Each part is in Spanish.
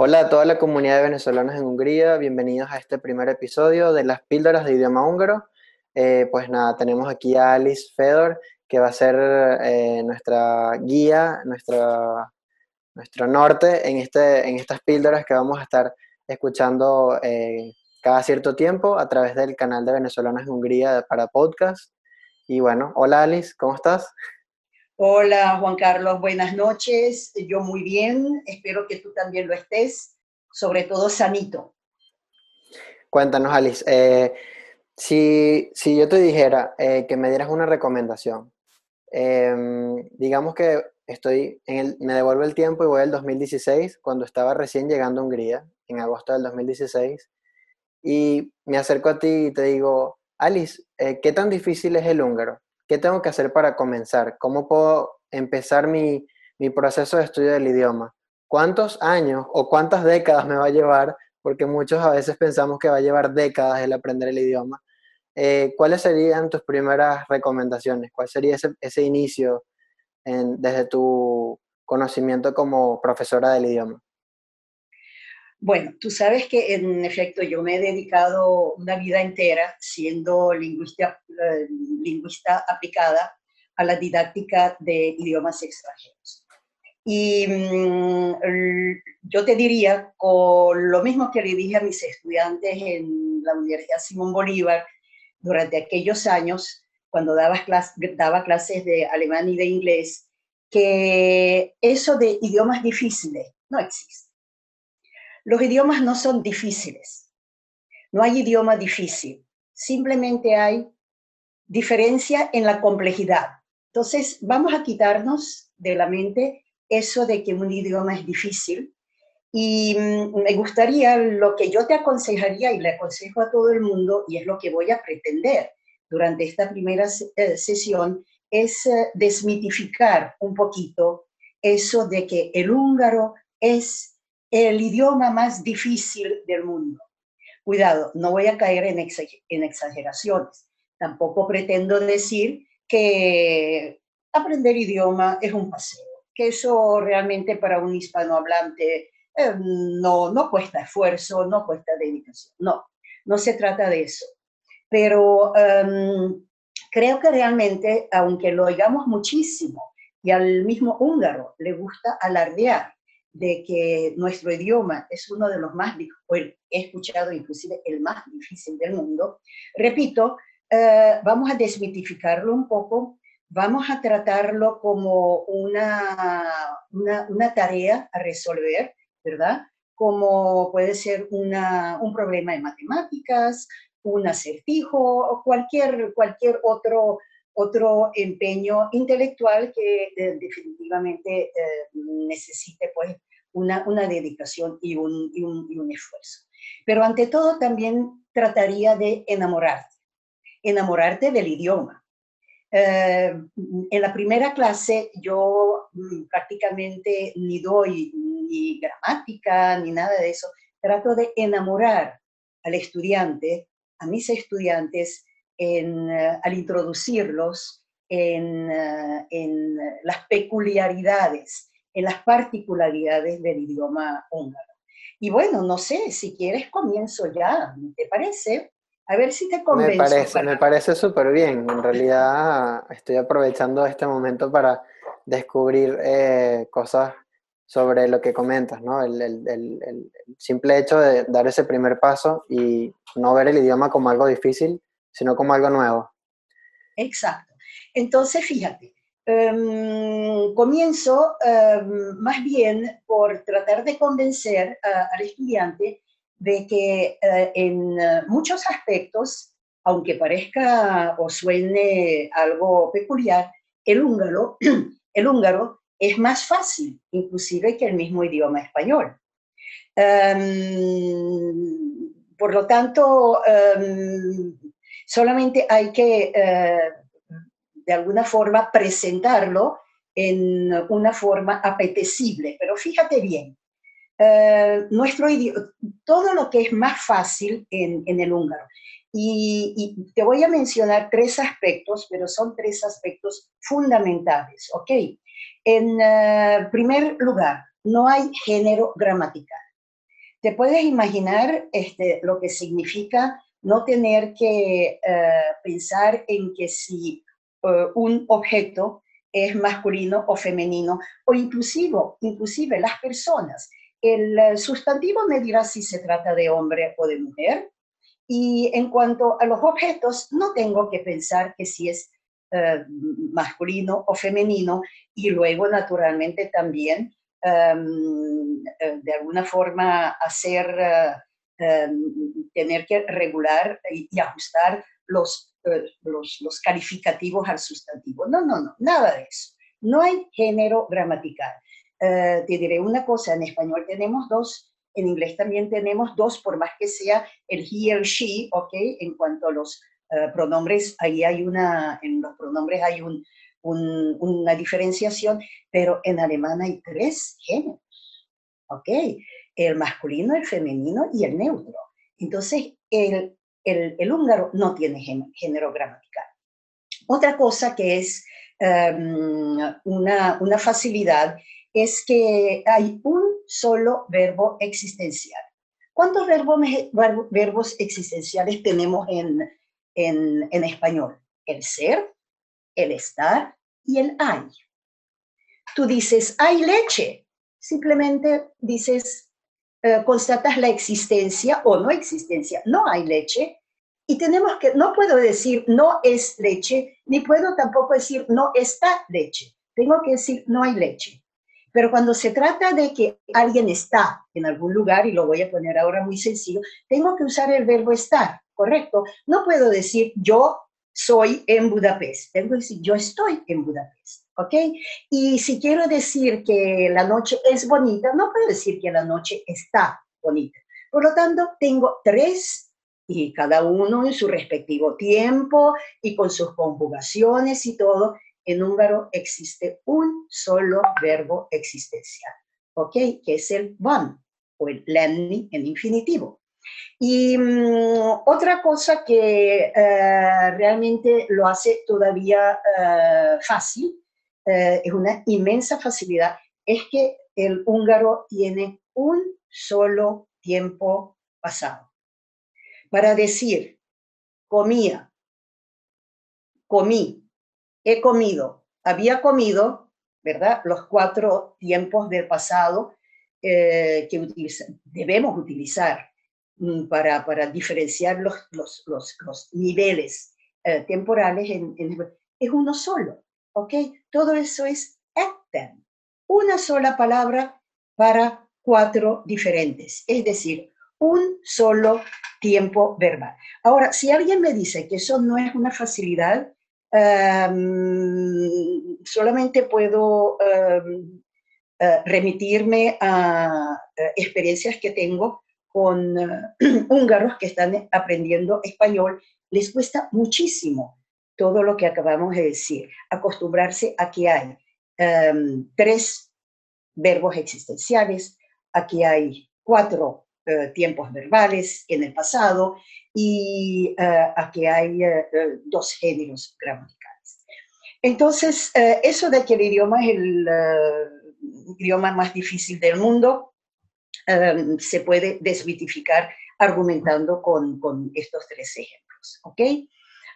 Hola a toda la comunidad de venezolanos en Hungría, bienvenidos a este primer episodio de las píldoras de idioma húngaro. Eh, pues nada, tenemos aquí a Alice Fedor, que va a ser eh, nuestra guía, nuestra, nuestro norte en, este, en estas píldoras que vamos a estar escuchando eh, cada cierto tiempo a través del canal de Venezolanos en Hungría para podcast. Y bueno, hola Alice, ¿cómo estás? Hola Juan Carlos, buenas noches. Yo muy bien, espero que tú también lo estés, sobre todo sanito. Cuéntanos Alice, eh, si, si, yo te dijera eh, que me dieras una recomendación, em, digamos que estoy en el, me devuelvo el tiempo y voy al 2016, cuando estaba recién llegando a Hungría, en agosto del 2016, y me acerco a ti y te digo, Alice, eh, ¿qué tan difícil es el húngaro? ¿Qué tengo que hacer para comenzar? ¿Cómo puedo empezar mi, proceso de estudio del idioma? ¿Cuántos años o cuántas décadas me va a llevar? Porque muchos a veces pensamos que va a llevar décadas el aprender el idioma. Eh, ¿Cuáles serían tus primeras recomendaciones? ¿Cuál sería ese, inicio desde tu conocimiento como profesora del idioma? Bueno, tú sabes que en efecto yo me he dedicado una vida entera siendo lingüista, eh, lingüista aplicada a la didáctica de idiomas extranjeros. Y mm, yo te diría, con lo mismo que le dije a mis estudiantes en la Universidad Simón Bolívar durante aquellos años, cuando daba, daba clases de alemán y de inglés, que eso de idiomas difíciles no existe los idiomas no son difíciles. No hay idioma difícil. Simplemente hay diferencia en la complejidad. Entonces, vamos a quitarnos de la mente eso de que un idioma es difícil. Y mm, me gustaría, lo que yo te aconsejaría y le aconsejo a todo el mundo, y es lo que voy a pretender durante esta primera eh, sesión, es eh, desmitificar un poquito eso de que el húngaro es el idioma más difícil del mundo. Cuidado, no voy a caer en, exageraciones. Tampoco pretendo decir que aprender idioma es un paseo, que eso realmente para un hispanohablante eh, no, no cuesta esfuerzo, no cuesta dedicación. No, no se trata de eso. Pero em, creo que realmente, aunque lo oigamos muchísimo y al mismo húngaro le gusta alardear de que nuestro idioma es uno de los más, he escuchado inclusive el más difícil del mundo, repito, eh, vamos a desmitificarlo un poco, vamos a tratarlo como una, una, tarea a resolver, ¿verdad? Como puede ser una, un problema de matemáticas, un acertijo o cualquier, cualquier otro, otro empeño intelectual que eh, definitivamente eh, necesite una, dedicación y un, esfuerzo. Pero ante todo también trataría de enamorarte, enamorarte del idioma. Eh, en la primera clase yo mm, prácticamente ni doy ni gramática ni nada de eso, trato de enamorar al estudiante, a mis estudiantes, eh, al introducirlos en, eh, en, las peculiaridades en las particularidades del idioma húngaro. Y bueno, no sé, si quieres comienzo ya, ¿te parece? A ver si te convenzo. Me parece, me parece súper bien. En realidad estoy aprovechando este momento para descubrir eh, cosas sobre lo que comentas, ¿no? El, el, el, simple hecho de dar ese primer paso y no ver el idioma como algo difícil, sino como algo nuevo. Exacto. Entonces, fíjate, Em, comienzo em, más bien por tratar de convencer al estudiante de que eh, en eh, muchos aspectos, aunque parezca o suene algo peculiar, el húngaro, el húngaro es más fácil, inclusive que el mismo idioma español. Em, por lo tanto, solamente hay que eh, de alguna forma presentarlo en una forma apetecible. Pero fíjate bien, eh, nuestro idioma, todo lo que es más fácil en, el húngaro. Y, te voy a mencionar tres aspectos, pero son tres aspectos fundamentales, ¿ok? En eh, primer lugar, no hay género gramatical. te puedes imaginar este, lo que significa no tener que eh, pensar en que si eh, un objeto es masculino o femenino, o inclusive, inclusive las personas. El eh, sustantivo me dirá si se trata de hombre o de mujer, y en cuanto a los objetos, no tengo que pensar que si es masculino o femenino, y luego naturalmente también em, de alguna forma hacer Em, tener que regular y, ajustar los, eh, los, los, calificativos al sustantivo. No, no, no, nada de eso. No hay género gramatical. Eh, te diré una cosa, en español tenemos dos, en inglés también tenemos dos, por más que sea el he o she, ¿ok? En cuanto a los eh, pronombres, ahí hay una, en los pronombres hay un, un, una diferenciación, pero en alemán hay tres géneros, ¿ok? el masculino, el femenino y el neutro. Entonces, el, el, húngaro no tiene género gramatical. Otra cosa que es em, una, facilidad es que hay un solo verbo existencial. ¿Cuántos verbos, existenciales tenemos en, en, en, español? El ser, el estar y el hay. Tú dices, hay leche. Simplemente dices, eh, constatas la existencia o no existencia. No hay leche y tenemos que, no puedo decir no es leche, ni puedo tampoco decir no está leche. Tengo que decir no hay leche. Pero cuando se trata de que alguien está en algún lugar, y lo voy a poner ahora muy sencillo, tengo que usar el verbo estar, ¿correcto? No puedo decir yo soy en Budapest, tengo que decir yo estoy en Budapest. ¿Ok? Y si quiero decir que la noche es bonita, no puedo decir que la noche está bonita. Por lo tanto, tengo tres y cada uno en su respectivo tiempo y con sus conjugaciones y todo. En húngaro existe un solo verbo existencial, ¿ok? Que es el van o el lenni en infinitivo. Y mm, otra cosa que eh, realmente lo hace todavía eh, fácil eh, es una inmensa facilidad, es que el húngaro tiene un solo tiempo pasado. Para decir, comía, comí, he comido, había comido, ¿verdad? Los cuatro tiempos del pasado eh, que debemos utilizar mm, para, para, diferenciar los, los, los, niveles eh, temporales es uno solo. ¿Ok? Todo eso es etten, una sola palabra para cuatro diferentes, es decir, un solo tiempo verbal. Ahora, si alguien me dice que eso no es una facilidad, em, solamente puedo em, eh, remitirme a eh, experiencias que tengo con eh, húngaros que están aprendiendo español. Les cuesta muchísimo todo lo que acabamos de decir, acostumbrarse a que hay em, tres verbos existenciales, aquí hay cuatro eh, tiempos verbales en el pasado y uh, aquí hay eh, dos géneros gramaticales. Entonces, eso de que el idioma es el idioma más difícil del mundo, em, se puede desmitificar argumentando con, con estos tres ejemplos, ¿ok?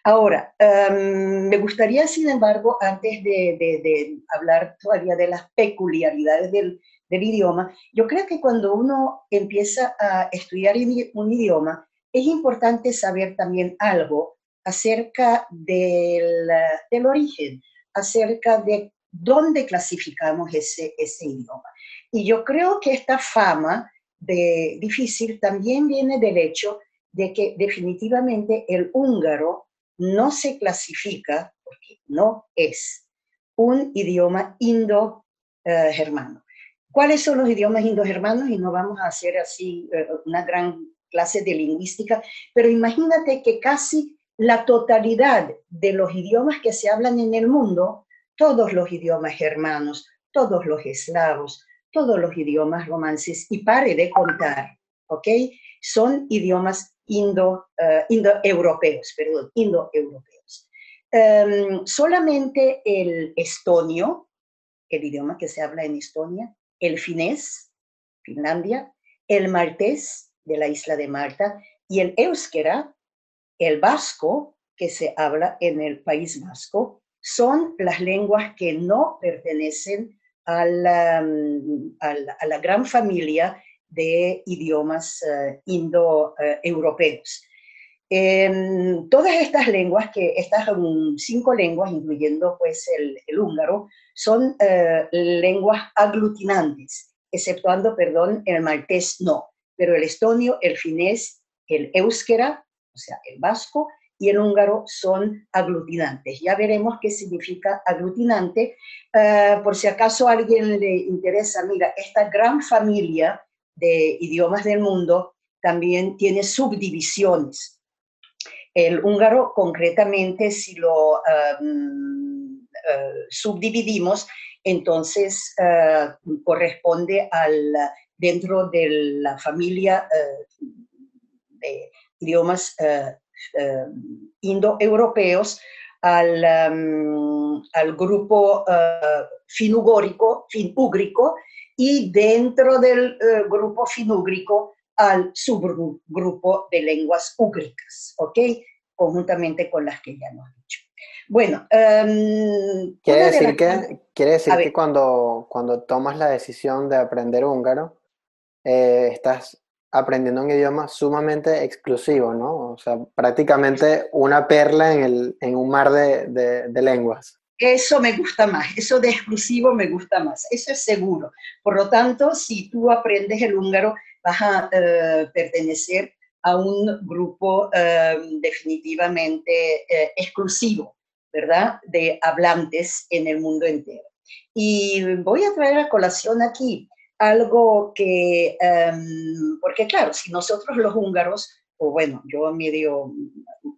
Ahora, em, me gustaría, sin embargo, antes de, hablar todavía de las peculiaridades del, idioma, yo creo que cuando uno empieza a estudiar un idioma, es importante saber también algo acerca del, origen, acerca de dónde clasificamos ese, ese idioma. Y yo creo que esta fama de difícil también viene del hecho de que definitivamente el húngaro no se clasifica, porque no es, un idioma indo-germano. ¿Cuáles son los idiomas indo-germanos? Y no vamos a hacer así eh, una gran clase de lingüística, pero imagínate que casi la totalidad de los idiomas que se hablan en el mundo, todos los idiomas germanos, todos los eslavos, todos los idiomas romances, y pare de contar, ¿ok? Son idiomas indo, uh, indoeuropeos, perdón, indoeuropeos. Um, solamente el estonio, el idioma que se habla en Estonia, el finés, Finlandia, el maltés de la isla de Malta y el euskera, el vasco, que se habla en el País Vasco, son las lenguas que no pertenecen a la, mm, a la, gran familia de idiomas uh, indoeuropeos. En todas estas lenguas, que estas cinco lenguas, incluyendo pues el, húngaro, son uh, lenguas aglutinantes, exceptuando, perdón, el maltés no, pero el estonio, el finés, el euskera, o sea, el vasco, y el húngaro son aglutinantes. Ya veremos qué significa aglutinante. Uh, por si acaso a alguien le interesa, mira, esta gran familia de idiomas del mundo también tiene subdivisiones. El húngaro, concretamente, si lo um, uh, subdividimos, entonces uh, corresponde al, dentro de la familia de idiomas indoeuropeos al, um, al grupo uh, finugórico, finúgrico, y dentro del uh, grupo finúgrico al subgrupo de lenguas úgricas, ¿ok? Conjuntamente con las que ya hemos dicho. Bueno, um, quiere decir, que, quiere decir que cuando, cuando tomas la decisión de aprender húngaro, eh, estás aprendiendo un idioma sumamente exclusivo, ¿no? O sea, prácticamente una perla en, el, en un mar de, de, lenguas. Eso me gusta más, eso de exclusivo me gusta más, eso es seguro. Por lo tanto, si tú aprendes el húngaro, vas a eh, pertenecer a un grupo eh, definitivamente eh, exclusivo, ¿verdad? De hablantes en el mundo entero. Y voy a traer a colación aquí algo que, em, porque claro, si nosotros los húngaros, o bueno, yo medio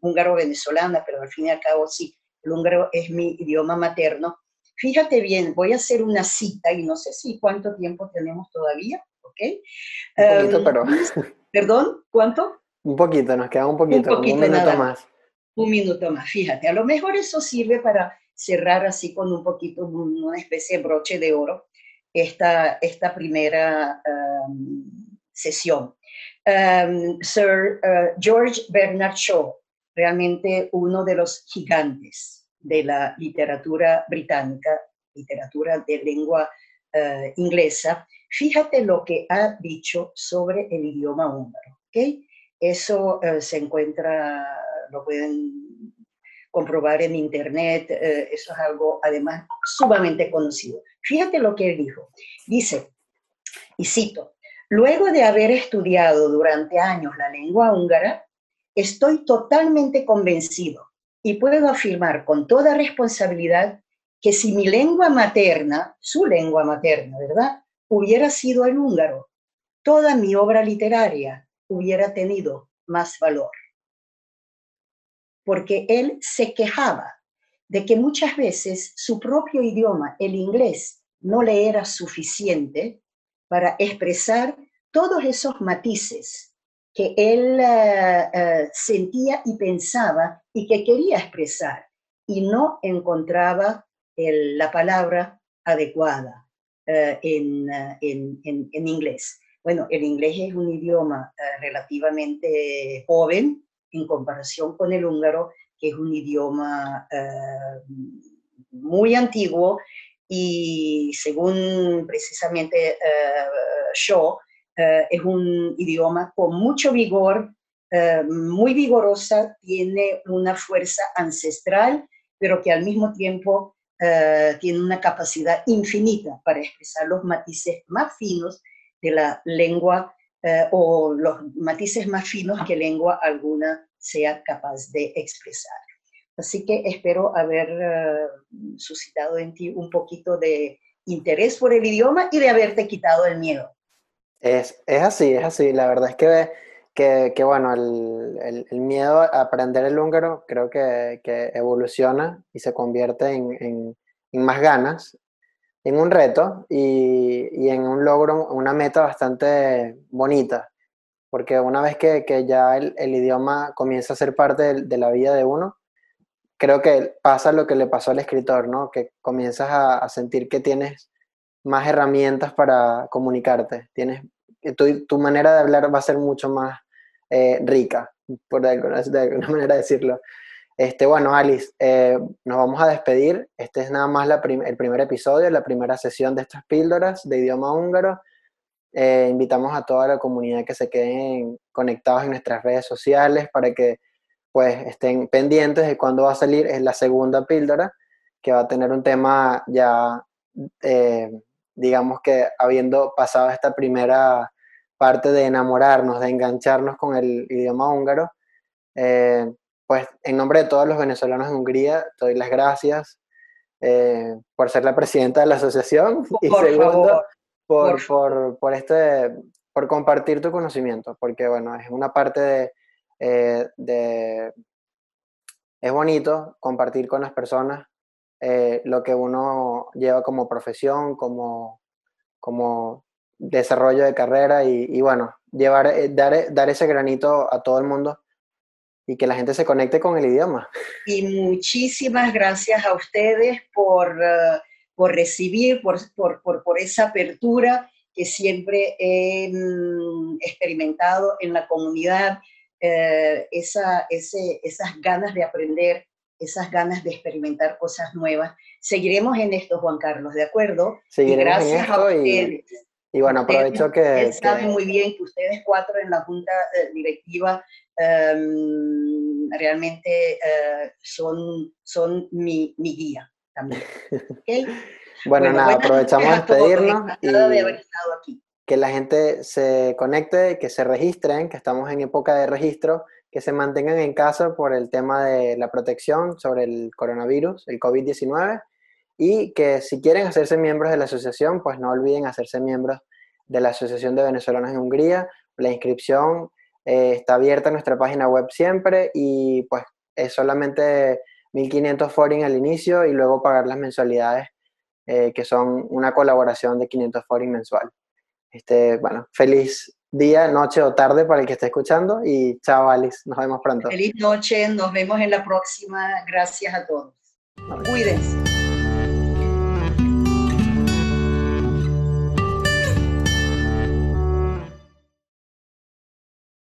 húngaro-venezolana, pero al fin y al cabo sí, el húngaro es mi idioma materno. Fíjate bien, voy a hacer una cita y no sé si cuánto tiempo tenemos todavía, ¿ok? Un poquito, em, pero... ¿Perdón? ¿Cuánto? Un poquito, nos queda un poquito, un, minuto más. Un minuto más, fíjate, a lo mejor eso sirve para cerrar así con un poquito, una especie de broche de oro esta, esta primera um, sesión. Um, Sir uh, George Bernard Shaw, realmente uno de los gigantes de la literatura británica, literatura de lengua uh, inglesa, fíjate lo que ha dicho sobre el idioma húngaro. ¿okay? Eso uh, se encuentra, lo pueden comprobar en internet, eh, eso es algo además sumamente conocido. Fíjate lo que él dijo. Dice, y cito, luego de haber estudiado durante años la lengua húngara, estoy totalmente convencido y puedo afirmar con toda responsabilidad que si mi lengua materna, su lengua materna, ¿verdad?, hubiera sido el húngaro, toda mi obra literaria hubiera tenido más valor porque él se quejaba de que muchas veces su propio idioma, el inglés, no le era suficiente para expresar todos esos matices que él eh, eh, sentía y pensaba y que quería expresar y no encontraba la palabra adecuada eh, en, en, inglés. Bueno, el inglés es un idioma relativamente joven, en comparación con el húngaro, que es un idioma muy antiguo y según precisamente Shaw, eh, es un idioma con mucho vigor, muy vigorosa, tiene una fuerza ancestral, pero que al mismo tiempo tiene una capacidad infinita para expresar los matices más finos de la lengua eh, o los matices más finos que lengua alguna sea capaz de expresar. Así que espero haber eh, suscitado en ti un poquito de interés por el idioma y de haberte quitado el miedo. Es, es así, es así. La verdad es que, que, que bueno, el, el, miedo a aprender el húngaro creo que, que evoluciona y se convierte en, en, más ganas en un reto y, y, en un logro, una meta bastante bonita, porque una vez que, que ya el, el, idioma comienza a ser parte de, la vida de uno, creo que pasa lo que le pasó al escritor, ¿no? Que comienzas a sentir que tienes más herramientas para comunicarte, tienes tu, tu, manera de hablar va a ser mucho más eh, rica, por de alguna, de alguna, manera decirlo. Este, bueno, Alice, eh, nos vamos a despedir. Este es nada más la prim el primer episodio, la primera sesión de estas píldoras de idioma húngaro. Eh, invitamos a toda la comunidad que se queden conectados en nuestras redes sociales para que pues estén pendientes de cuándo va a salir. La segunda píldora que va a tener un tema ya, eh, digamos que habiendo pasado esta primera parte de enamorarnos, de engancharnos con el idioma húngaro, eh, pues en nombre de todos los venezolanos en Hungría, doy las gracias eh, por ser la presidenta de la asociación y segundo, por, por, por, este, por compartir tu conocimiento, porque bueno, es una parte de, eh, de es bonito compartir con las personas eh, lo que uno lleva como profesión, como, como desarrollo de carrera y, bueno, llevar, eh, dar, dar ese granito a todo el mundo y que la gente se conecte con el idioma. Y muchísimas gracias a ustedes por, por recibir, por, por, por, esa apertura que siempre he experimentado en la comunidad, esa, ese, esas ganas de aprender, esas ganas de experimentar cosas nuevas. Seguiremos en esto, Juan Carlos, ¿de acuerdo? Seguiremos y gracias en esto a ustedes. Y... Y bueno, aprovecho que... Ustedes saben muy bien que ustedes cuatro en la junta eh, directiva um, realmente uh, son, son mi, mi, guía también. ¿Okay? bueno, bueno, nada, aprovechamos de despedirnos y de haber estado aquí. que la gente se conecte, que se registren, que estamos en época de registro, que se mantengan en casa por el tema de la protección sobre el coronavirus, el COVID-19 y que si quieren hacerse miembros de la asociación, pues no olviden hacerse miembros de la Asociación de Venezolanos en Hungría. La inscripción eh, está abierta en nuestra página web siempre y pues es solamente 1.500 forints al inicio y luego pagar las mensualidades eh, que son una colaboración de 500 forints mensual. Este, bueno, feliz día, noche o tarde para el que esté escuchando y chao Alice, nos vemos pronto. Feliz noche, nos vemos en la próxima, gracias a todos. Cuídense.